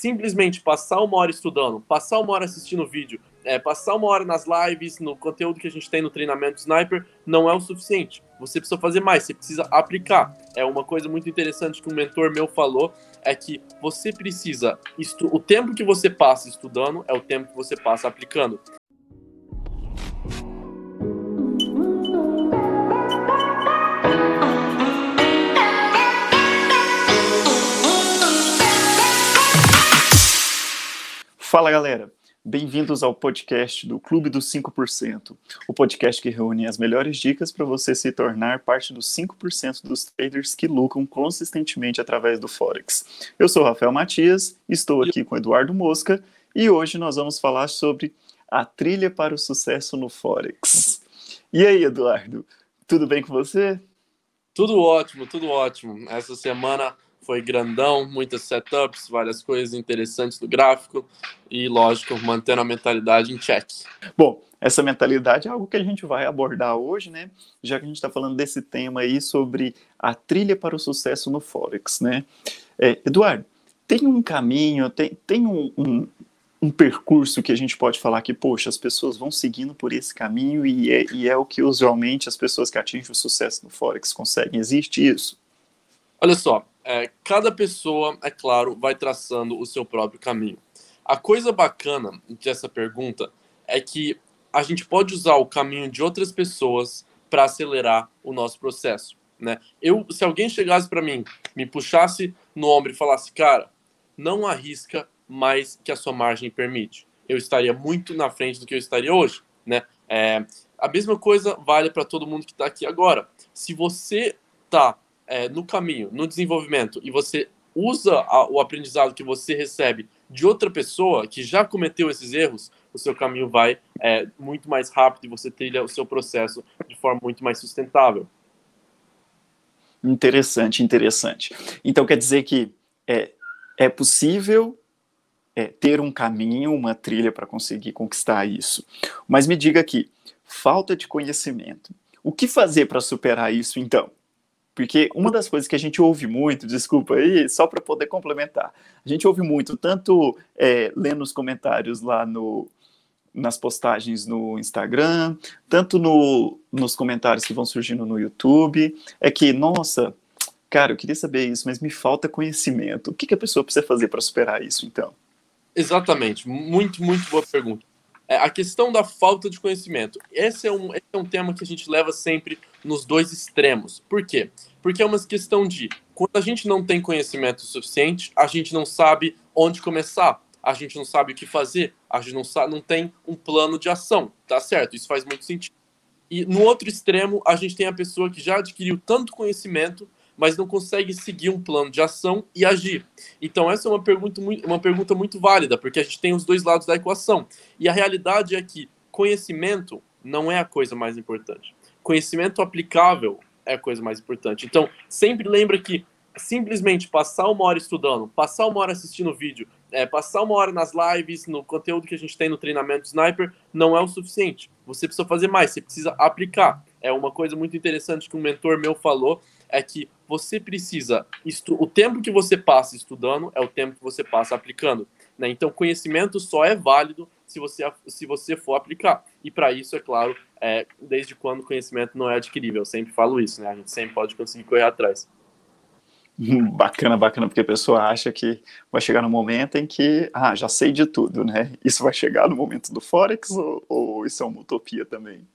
simplesmente passar uma hora estudando, passar uma hora assistindo vídeo, é, passar uma hora nas lives, no conteúdo que a gente tem no treinamento Sniper, não é o suficiente. Você precisa fazer mais, você precisa aplicar. É uma coisa muito interessante que um mentor meu falou, é que você precisa, o tempo que você passa estudando é o tempo que você passa aplicando. Fala galera, bem-vindos ao podcast do Clube dos 5%, o podcast que reúne as melhores dicas para você se tornar parte dos 5% dos traders que lucram consistentemente através do Forex. Eu sou Rafael Matias, estou aqui com Eduardo Mosca e hoje nós vamos falar sobre a trilha para o sucesso no Forex. E aí, Eduardo, tudo bem com você? Tudo ótimo, tudo ótimo. Essa semana foi grandão, muitas setups, várias coisas interessantes do gráfico e, lógico, mantendo a mentalidade em check. Bom, essa mentalidade é algo que a gente vai abordar hoje, né? Já que a gente está falando desse tema aí sobre a trilha para o sucesso no Forex, né? É, Eduardo, tem um caminho, tem, tem um, um, um, percurso que a gente pode falar que, poxa, as pessoas vão seguindo por esse caminho e é, e é o que usualmente as pessoas que atingem o sucesso no Forex conseguem. Existe isso? Olha só, é, cada pessoa, é claro, vai traçando o seu próprio caminho. A coisa bacana dessa pergunta é que a gente pode usar o caminho de outras pessoas para acelerar o nosso processo. Né? Eu, se alguém chegasse para mim, me puxasse no ombro e falasse, cara, não arrisca mais que a sua margem permite, eu estaria muito na frente do que eu estaria hoje. Né? É, a mesma coisa vale para todo mundo que está aqui agora. Se você está é, no caminho, no desenvolvimento, e você usa a, o aprendizado que você recebe de outra pessoa que já cometeu esses erros, o seu caminho vai é, muito mais rápido e você trilha o seu processo de forma muito mais sustentável. Interessante, interessante. Então quer dizer que é, é possível é, ter um caminho, uma trilha para conseguir conquistar isso. Mas me diga aqui, falta de conhecimento. O que fazer para superar isso então? Porque uma das coisas que a gente ouve muito, desculpa aí, só para poder complementar, a gente ouve muito, tanto é, lendo os comentários lá no, nas postagens no Instagram, tanto no, nos comentários que vão surgindo no YouTube, é que, nossa, cara, eu queria saber isso, mas me falta conhecimento. O que, que a pessoa precisa fazer para superar isso, então? Exatamente, muito, muito boa pergunta. É, a questão da falta de conhecimento. Esse é, um, esse é um tema que a gente leva sempre nos dois extremos. Por quê? Porque é uma questão de quando a gente não tem conhecimento suficiente, a gente não sabe onde começar, a gente não sabe o que fazer, a gente não, sabe, não tem um plano de ação, tá certo? Isso faz muito sentido. E no outro extremo, a gente tem a pessoa que já adquiriu tanto conhecimento mas não consegue seguir um plano de ação e agir. Então, essa é uma pergunta, uma pergunta muito válida, porque a gente tem os dois lados da equação. E a realidade é que conhecimento não é a coisa mais importante. Conhecimento aplicável é a coisa mais importante. Então, sempre lembra que simplesmente passar uma hora estudando, passar uma hora assistindo vídeo, é, passar uma hora nas lives, no conteúdo que a gente tem no treinamento Sniper, não é o suficiente. Você precisa fazer mais, você precisa aplicar. É uma coisa muito interessante que um mentor meu falou, é que você precisa. O tempo que você passa estudando é o tempo que você passa aplicando. Né? Então, conhecimento só é válido se você, se você for aplicar. E para isso, é claro, é, desde quando o conhecimento não é adquirível. Eu sempre falo isso, né? A gente sempre pode conseguir correr atrás. Bacana, bacana, porque a pessoa acha que vai chegar no momento em que, ah, já sei de tudo, né? Isso vai chegar no momento do Forex ou, ou isso é uma utopia também?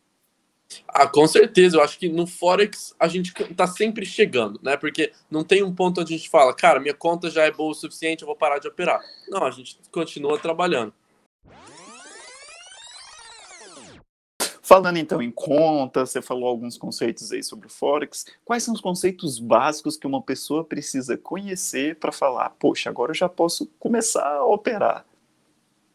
Ah, com certeza. Eu acho que no Forex a gente tá sempre chegando, né? Porque não tem um ponto onde a gente fala, cara, minha conta já é boa o suficiente, eu vou parar de operar. Não, a gente continua trabalhando. Falando então em conta, você falou alguns conceitos aí sobre o Forex. Quais são os conceitos básicos que uma pessoa precisa conhecer para falar, poxa, agora eu já posso começar a operar?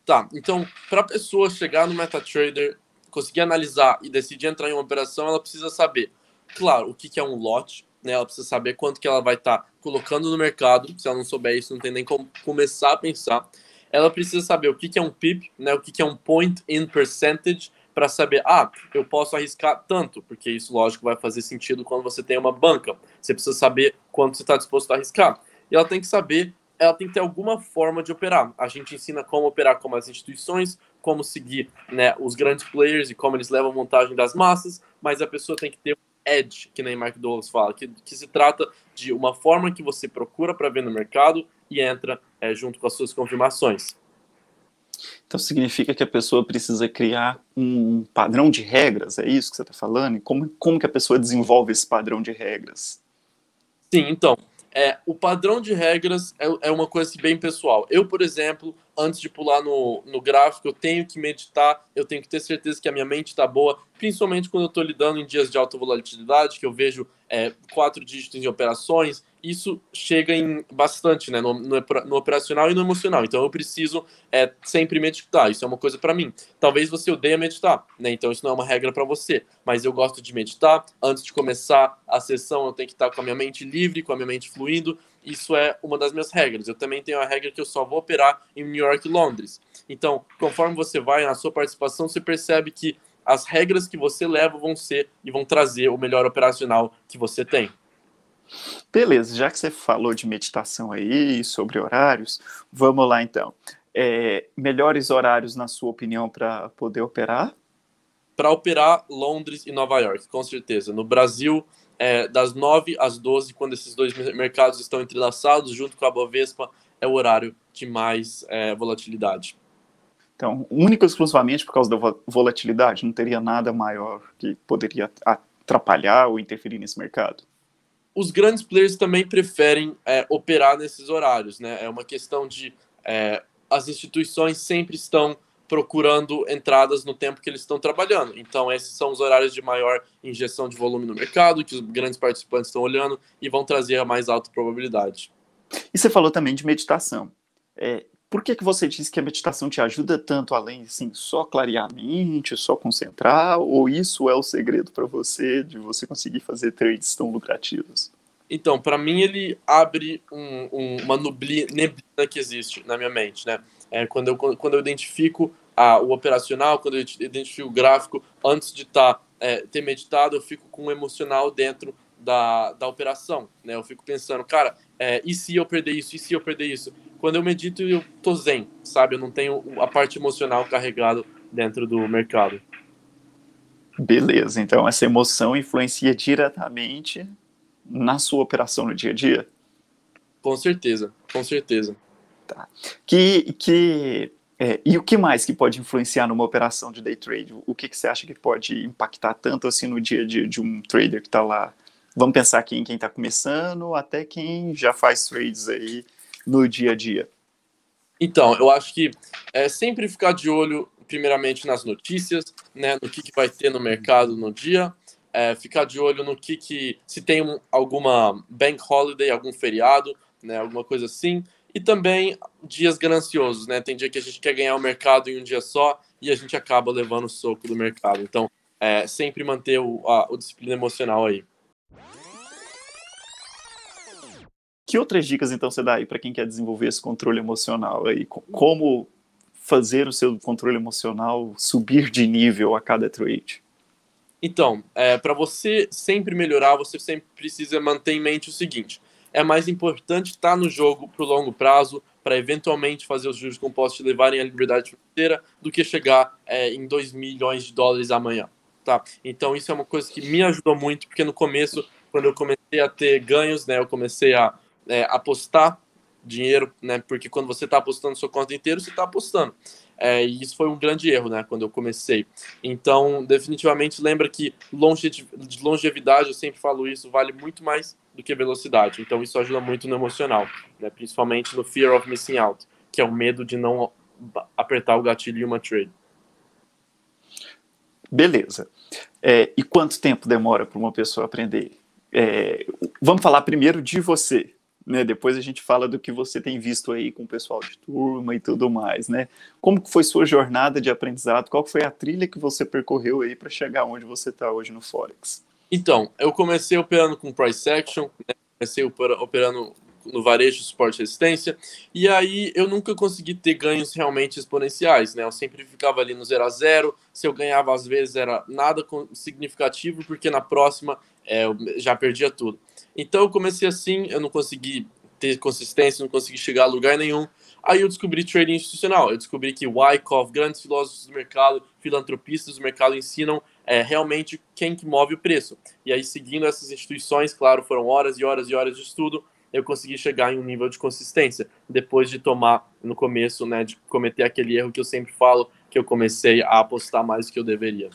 Tá, então, para a pessoa chegar no MetaTrader conseguir analisar e decidir entrar em uma operação, ela precisa saber, claro, o que, é um lote, né? Ela precisa saber quanto que ela vai estar tá colocando no mercado. Se ela não souber isso, não tem nem como começar a pensar. Ela precisa saber o que, é um PIP, né? O que é um point in percentage, para saber, ah, eu posso arriscar tanto, porque isso, lógico, vai fazer sentido quando você tem uma banca. Você precisa saber quanto você está disposto a arriscar. E ela tem que saber ela tem que ter alguma forma de operar. A gente ensina como operar como as instituições, como seguir né, os grandes players e como eles levam montagem das massas, mas a pessoa tem que ter um edge, que nem Mark Douglas fala, que, que se trata de uma forma que você procura para ver no mercado e entra é, junto com as suas confirmações. Então significa que a pessoa precisa criar um padrão de regras, é isso que você está falando? E como, como que a pessoa desenvolve esse padrão de regras? Sim, então, é, o padrão de regras é, é uma coisa bem pessoal. Eu, por exemplo, antes de pular no, no gráfico, eu tenho que meditar, eu tenho que ter certeza que a minha mente está boa, principalmente quando eu estou lidando em dias de alta volatilidade, que eu vejo é, quatro dígitos em operações, isso chega em bastante né, no, no, no, operacional e no emocional. Então eu preciso é, sempre meditar. Isso é uma coisa para mim. Talvez você odeie meditar, né? Então isso não é uma regra para você. Mas eu gosto de meditar. Antes de começar a sessão, eu tenho que estar com a minha mente livre, com a minha mente fluindo. Isso é uma das minhas regras. Eu também tenho a regra que eu só vou operar em New York e Londres. Então, conforme você vai na sua participação, você percebe que as regras que você leva vão ser e vão trazer o melhor operacional que você tem. Beleza, já que você falou de meditação aí, sobre horários, vamos lá então. É, melhores horários, na sua opinião, para poder operar? Para operar Londres e Nova York, com certeza. No Brasil, é, das 9 às 12, quando esses dois mercados estão entrelaçados, junto com a Bovespa, é o horário de mais é, volatilidade. Então, único e exclusivamente por causa da volatilidade, não teria nada maior que poderia atrapalhar ou interferir nesse mercado? Os grandes players também preferem é, operar nesses horários, né? É uma questão de é, as instituições sempre estão procurando entradas no tempo que eles estão trabalhando. Então, esses são os horários de maior injeção de volume no mercado, que os grandes participantes estão olhando e vão trazer a mais alta probabilidade. E você falou também de meditação. É, por que, que você disse que a meditação te ajuda tanto além, assim, só clarear a mente, só concentrar, ou isso é o segredo para você de você conseguir fazer trades tão lucrativos? Então, para mim ele abre um, um, uma neblina que existe na minha mente, né? É, quando, eu, quando eu identifico a, o operacional, quando eu identifico o gráfico, antes de tá, é, ter meditado, eu fico com o emocional dentro da, da operação, né? Eu fico pensando, cara, é, e se eu perder isso? E se eu perder isso? Quando eu medito, eu tô zen, sabe? Eu não tenho a parte emocional carregada dentro do mercado. Beleza, então essa emoção influencia diretamente na sua operação no dia a dia? Com certeza, com certeza. Tá. Que, que é, e o que mais que pode influenciar numa operação de day trade? O que, que você acha que pode impactar tanto assim no dia a dia de um trader que está lá? Vamos pensar aqui em quem está começando até quem já faz trades aí no dia a dia. Então, eu acho que é sempre ficar de olho, primeiramente, nas notícias, né, no que, que vai ter no mercado no dia, é, ficar de olho no que, que se tem um, alguma bank holiday, algum feriado, né, alguma coisa assim, e também dias gananciosos, né? Tem dia que a gente quer ganhar o mercado em um dia só e a gente acaba levando o soco do mercado. Então, é, sempre manter o, a, o disciplina emocional aí. Que outras dicas então você dá aí para quem quer desenvolver esse controle emocional aí? Como fazer o seu controle emocional subir de nível a cada trade? Então, é, para você sempre melhorar, você sempre precisa manter em mente o seguinte: é mais importante estar no jogo para o longo prazo, para eventualmente fazer os juros compostos te levarem à liberdade financeira, do que chegar é, em 2 milhões de dólares amanhã. Tá? Então, isso é uma coisa que me ajudou muito, porque no começo, quando eu comecei a ter ganhos, né, eu comecei a é, apostar dinheiro, né, porque quando você está apostando sua conta inteira, você está apostando. É, e isso foi um grande erro, né, quando eu comecei. Então, definitivamente, lembra que longe de longevidade, eu sempre falo isso, vale muito mais do que velocidade. Então isso ajuda muito no emocional, né? principalmente no fear of missing out, que é o medo de não apertar o gatilho em uma trade. Beleza. É, e quanto tempo demora para uma pessoa aprender? É, vamos falar primeiro de você, né? Depois a gente fala do que você tem visto aí com o pessoal de turma e tudo mais, né? Como foi sua jornada de aprendizado? Qual foi a trilha que você percorreu aí para chegar onde você está hoje no Forex? Então, eu comecei operando com price action, né? comecei operando no varejo, suporte e resistência, e aí eu nunca consegui ter ganhos realmente exponenciais, né? Eu sempre ficava ali no 0 a 0 se eu ganhava às vezes era nada significativo, porque na próxima é, eu já perdia tudo. Então eu comecei assim, eu não consegui ter consistência, não consegui chegar a lugar nenhum. Aí eu descobri trading institucional. Eu descobri que Wyckoff, grandes filósofos do mercado, filantropistas do mercado ensinam é, realmente quem que move o preço. E aí, seguindo essas instituições, claro, foram horas e horas e horas de estudo, eu consegui chegar em um nível de consistência. Depois de tomar, no começo, né, de cometer aquele erro que eu sempre falo, que eu comecei a apostar mais do que eu deveria.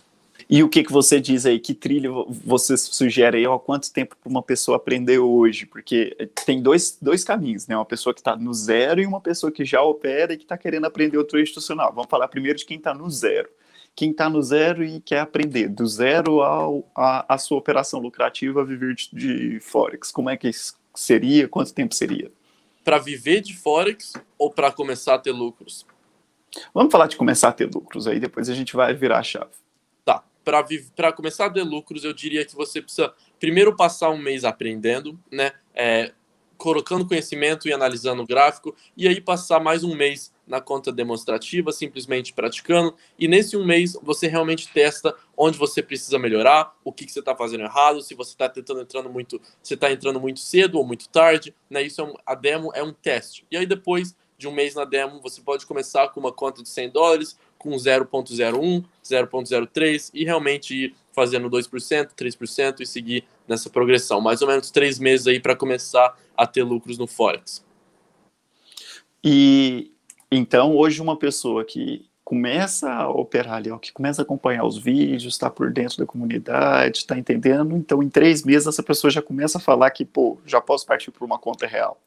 E o que, que você diz aí? Que trilha você sugere aí? Ó, quanto tempo para uma pessoa aprender hoje? Porque tem dois, dois caminhos, né? Uma pessoa que está no zero e uma pessoa que já opera e que está querendo aprender o trade institucional. Vamos falar primeiro de quem está no zero. Quem está no zero e quer aprender, do zero ao, a, a sua operação lucrativa, viver de, de Forex. Como é que seria? Quanto tempo seria? Para viver de Forex ou para começar a ter lucros? Vamos falar de começar a ter lucros, aí depois a gente vai virar a chave para começar a ter lucros, eu diria que você precisa primeiro passar um mês aprendendo, né? É, colocando conhecimento e analisando o gráfico, e aí passar mais um mês na conta demonstrativa, simplesmente praticando, e nesse um mês você realmente testa onde você precisa melhorar, o que, que você está fazendo errado, se você está tentando entrando muito, você está entrando muito cedo ou muito tarde, né? Isso é um, a demo é um teste. E aí depois de um mês na demo, você pode começar com uma conta de 100 dólares, com 0.01, 0.03 e realmente ir fazendo 2%, 3% e seguir nessa progressão. Mais ou menos três meses aí para começar a ter lucros no Forex. E então, hoje, uma pessoa que começa a operar ali, ó, que começa a acompanhar os vídeos, está por dentro da comunidade, está entendendo, então em três meses essa pessoa já começa a falar que, pô, já posso partir para uma conta real.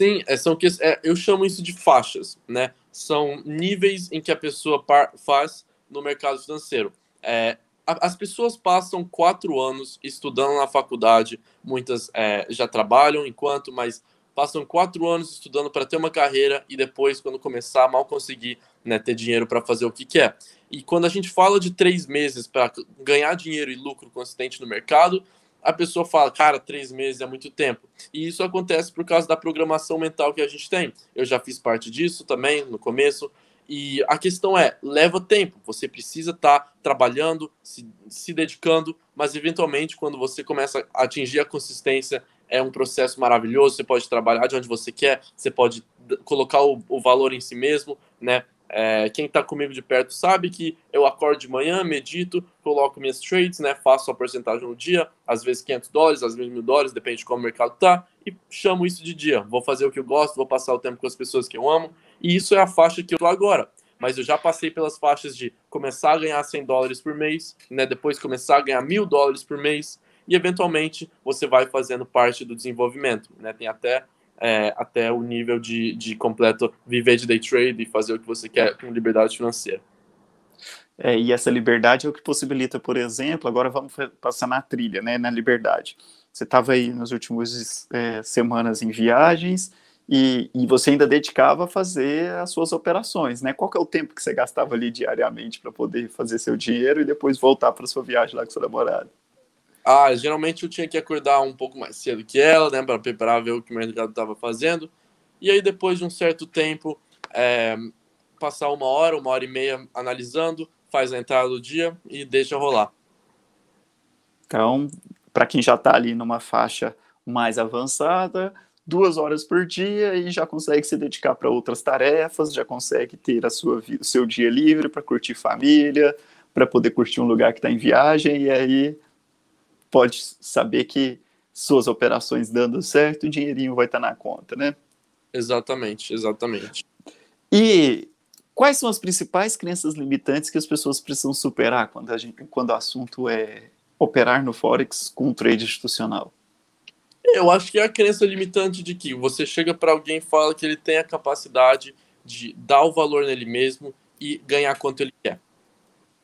Sim, é, são que é, eu chamo isso de faixas, né? São níveis em que a pessoa faz no mercado financeiro. É, a, as pessoas passam quatro anos estudando na faculdade, muitas é, já trabalham enquanto, mas passam quatro anos estudando para ter uma carreira e depois, quando começar, mal conseguir né, ter dinheiro para fazer o que quer. E quando a gente fala de três meses para ganhar dinheiro e lucro consistente no mercado, a pessoa fala, cara, três meses é muito tempo. E isso acontece por causa da programação mental que a gente tem. Eu já fiz parte disso também no começo. E a questão é, leva tempo. Você precisa estar tá trabalhando, se, se dedicando, mas eventualmente, quando você começa a atingir a consistência, é um processo maravilhoso. Você pode trabalhar de onde você quer, você pode colocar o, o valor em si mesmo, né? É, quem está comigo de perto sabe que eu acordo de manhã, medito, coloco minhas trades, né, faço a porcentagem no dia, às vezes 500 dólares, às vezes mil dólares, depende de como o mercado tá, e chamo isso de dia. Vou fazer o que eu gosto, vou passar o tempo com as pessoas que eu amo, e isso é a faixa que eu tô agora. Mas eu já passei pelas faixas de começar a ganhar 100 dólares por mês, né, depois começar a ganhar mil dólares por mês, e eventualmente você vai fazendo parte do desenvolvimento. Né? Tem até é, até o nível de, de completo viver de day trade e fazer o que você quer com liberdade financeira. É, e essa liberdade é o que possibilita, por exemplo, agora vamos passar na trilha, né, na liberdade. Você estava aí nas últimas é, semanas em viagens e, e, você ainda dedicava a fazer as suas operações, né? Qual que é o tempo que você gastava ali diariamente para poder fazer seu dinheiro e depois voltar para sua viagem lá com sua namorada? Ah, geralmente eu tinha que acordar um pouco mais cedo que ela, né, para preparar ver o que o mercado estava fazendo. E aí depois de um certo tempo, é, passar uma hora, uma hora e meia analisando, faz a entrada do dia e deixa rolar. Então, para quem já está ali numa faixa mais avançada, duas horas por dia e já consegue se dedicar para outras tarefas, já consegue ter a sua o seu dia livre para curtir família, para poder curtir um lugar que está em viagem e aí pode saber que suas operações dando certo, o dinheirinho vai estar na conta, né? Exatamente, exatamente. E quais são as principais crenças limitantes que as pessoas precisam superar quando, a gente, quando o assunto é operar no Forex com um trade institucional? Eu acho que é a crença limitante de que você chega para alguém e fala que ele tem a capacidade de dar o valor nele mesmo e ganhar quanto ele quer.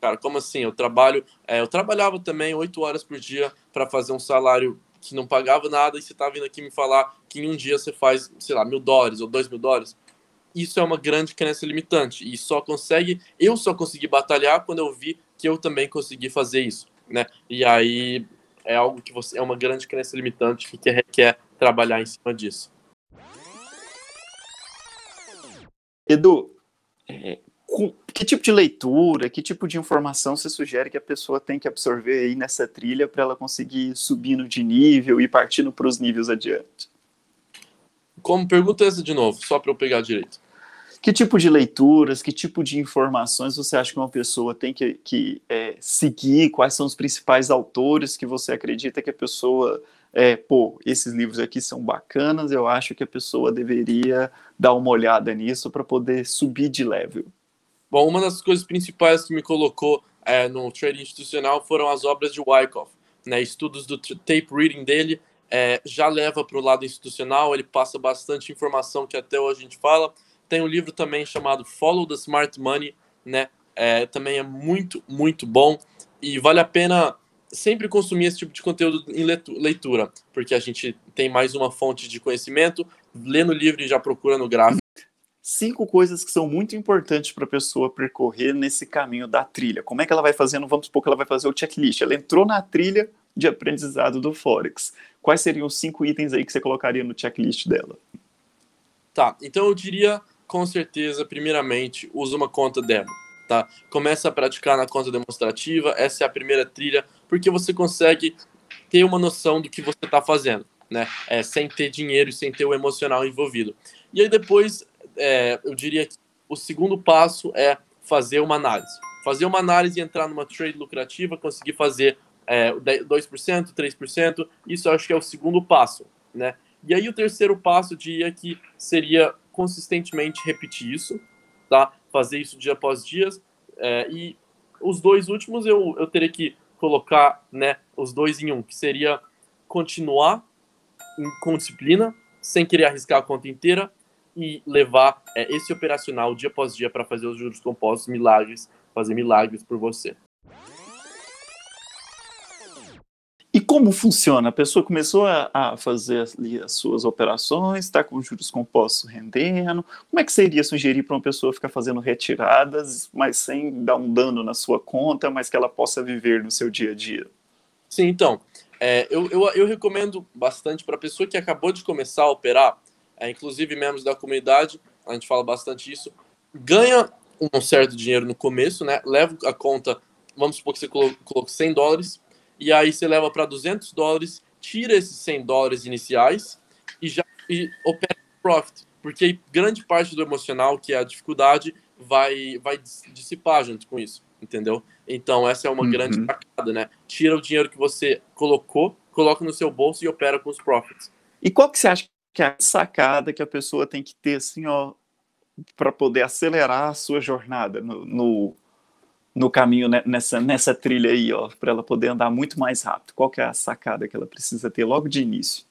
Cara, como assim? Eu trabalho, é, eu trabalhava também oito horas por dia para fazer um salário que não pagava nada e você tá vindo aqui me falar que em um dia você faz, sei lá, mil dólares ou dois mil dólares. Isso é uma grande crença limitante e só consegue, eu só consegui batalhar quando eu vi que eu também consegui fazer isso, né? E aí é algo que você é uma grande crença limitante que requer trabalhar em cima disso. Edu, é, que tipo de leitura, que tipo de informação você sugere que a pessoa tem que absorver aí nessa trilha para ela conseguir ir subindo de nível e partindo para os níveis adiante? Como pergunta essa de novo, só para eu pegar direito. Que tipo de leituras, que tipo de informações você acha que uma pessoa tem que, que é, seguir? Quais são os principais autores que você acredita que a pessoa é, pô, esses livros aqui são bacanas, eu acho que a pessoa deveria dar uma olhada nisso para poder subir de level. Bom, uma das coisas principais que me colocou é, no trading institucional foram as obras de Wyckoff, né, estudos do tape reading dele, é, já leva para o lado institucional, ele passa bastante informação que até hoje a gente fala. Tem um livro também chamado Follow the Smart Money, né, é, também é muito, muito bom e vale a pena sempre consumir esse tipo de conteúdo em leitura, porque a gente tem mais uma fonte de conhecimento, lê no livro e já procura no gráfico. Cinco coisas que são muito importantes para a pessoa percorrer nesse caminho da trilha. Como é que ela vai fazendo? Vamos supor que ela vai fazer o checklist. Ela entrou na trilha de aprendizado do Forex. Quais seriam os cinco itens aí que você colocaria no checklist dela? Tá, então eu diria com certeza, primeiramente, usa uma conta demo tá? Começa a praticar na conta demonstrativa, essa é a primeira trilha, porque você consegue ter uma noção do que você está fazendo, né? É, sem ter dinheiro e sem ter o emocional envolvido. E aí depois, é, eu diria que o segundo passo é fazer uma análise. Fazer uma análise e entrar numa trade lucrativa, conseguir fazer é, 2%, 3%, isso eu acho que é o segundo passo, né? E aí o terceiro passo, diria que seria consistentemente repetir isso, tá? fazer isso dia após dia. É, e os dois últimos eu, eu teria que colocar né, os dois em um, que seria continuar com disciplina, sem querer arriscar a conta inteira e levar é, esse operacional dia após dia para fazer os juros compostos milagres, fazer milagres por você. E como funciona? A pessoa começou a, a fazer ali as suas operações, está com juros compostos rendendo. Como é que seria sugerir para uma pessoa ficar fazendo retiradas, mas sem dar um dano na sua conta, mas que ela possa viver no seu dia a dia? Sim, então, é, eu, eu, eu, recomendo bastante para a pessoa que acabou de começar a operar, é, inclusive membros da comunidade, a gente fala bastante isso, ganha um certo dinheiro no começo, né? Leva a conta, vamos supor que você colocou 100 dólares, e aí você leva para 200 dólares, tira esses 100 dólares iniciais e já e opera profit, porque grande parte do emocional, que é a dificuldade, vai, vai dissipar junto com isso, entendeu? Então essa é uma uhum. grande sacada, né? Tira o dinheiro que você colocou, coloca no seu bolso e opera com os profits. E qual que você acha que é a sacada que a pessoa tem que ter, assim, ó, para poder acelerar a sua jornada no, no no caminho né, nessa, nessa trilha aí, ó, para ela poder andar muito mais rápido? Qual que é a sacada que ela precisa ter logo de início?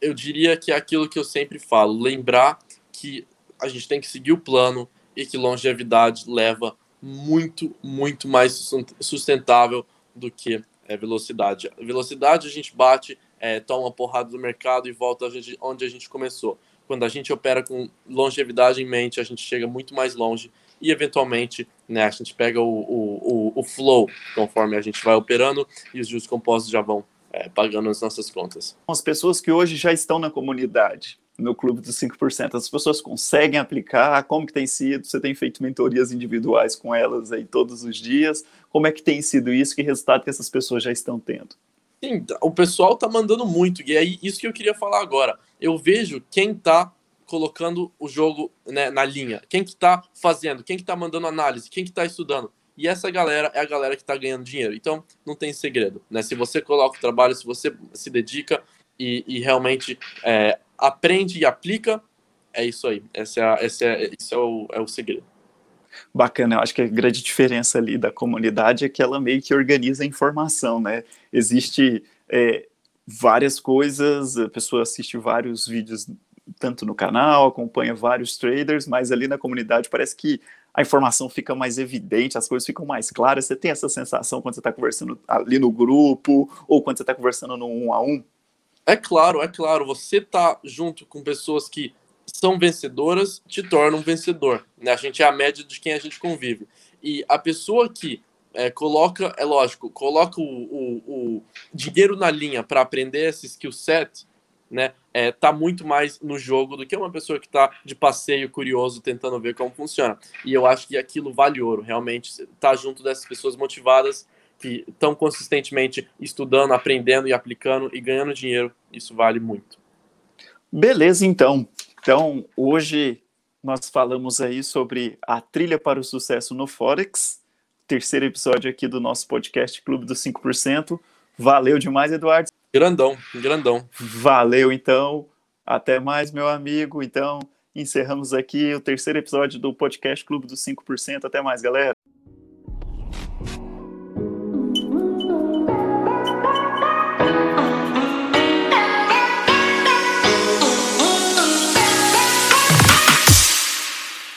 Eu diria que é aquilo que eu sempre falo, lembrar que a gente tem que seguir o plano e que longevidade leva muito, muito mais sustentável do que é, velocidade. Velocidade a gente bate, é, toma porrada do mercado e volta a gente, onde a gente começou. Quando a gente opera com longevidade em mente, a gente chega muito mais longe e eventualmente né, a gente pega o, o, o, flow conforme a gente vai operando e os juros compostos já vão é, pagando as nossas contas. As pessoas que hoje já estão na comunidade, no clube dos 5%, as pessoas conseguem aplicar? Como que tem sido? Você tem feito mentorias individuais com elas aí todos os dias? Como é que tem sido isso? Que resultado que essas pessoas já estão tendo? Sim, o pessoal está mandando muito, e é isso que eu queria falar agora. Eu vejo quem está colocando o jogo né, na linha? Quem que tá fazendo? Quem que tá mandando análise? Quem que tá estudando? E essa galera é a galera que está ganhando dinheiro. Então, não tem segredo. Né? Se você coloca o trabalho, se você se dedica e, e realmente é, aprende e aplica, é isso aí. Esse é, esse é, esse é, o, é o segredo. Bacana, eu acho que a grande diferença ali da comunidade é que ela meio que organiza a informação, né? Existe é, várias coisas, a pessoa assiste vários vídeos tanto no canal, acompanha vários traders, mas ali na comunidade parece que a informação fica mais evidente, as coisas ficam mais claras. Você tem essa sensação quando você está conversando ali no grupo ou quando você está conversando no um a um? É claro, é claro. Você tá junto com pessoas que são vencedoras, te torna um vencedor. Né? A gente é a média de quem a gente convive. E a pessoa que é, coloca, é lógico, coloca o, o, o dinheiro na linha para aprender esse skill set, né, é, tá muito mais no jogo do que uma pessoa que está de passeio curioso tentando ver como funciona. E eu acho que aquilo vale ouro, realmente tá junto dessas pessoas motivadas que estão consistentemente estudando, aprendendo e aplicando e ganhando dinheiro, isso vale muito. Beleza, então. Então, hoje nós falamos aí sobre a trilha para o sucesso no Forex, terceiro episódio aqui do nosso podcast Clube dos 5%. Valeu demais, Eduardo. Grandão, grandão. Valeu, então. Até mais, meu amigo. Então, encerramos aqui o terceiro episódio do podcast Clube dos 5%. Até mais, galera.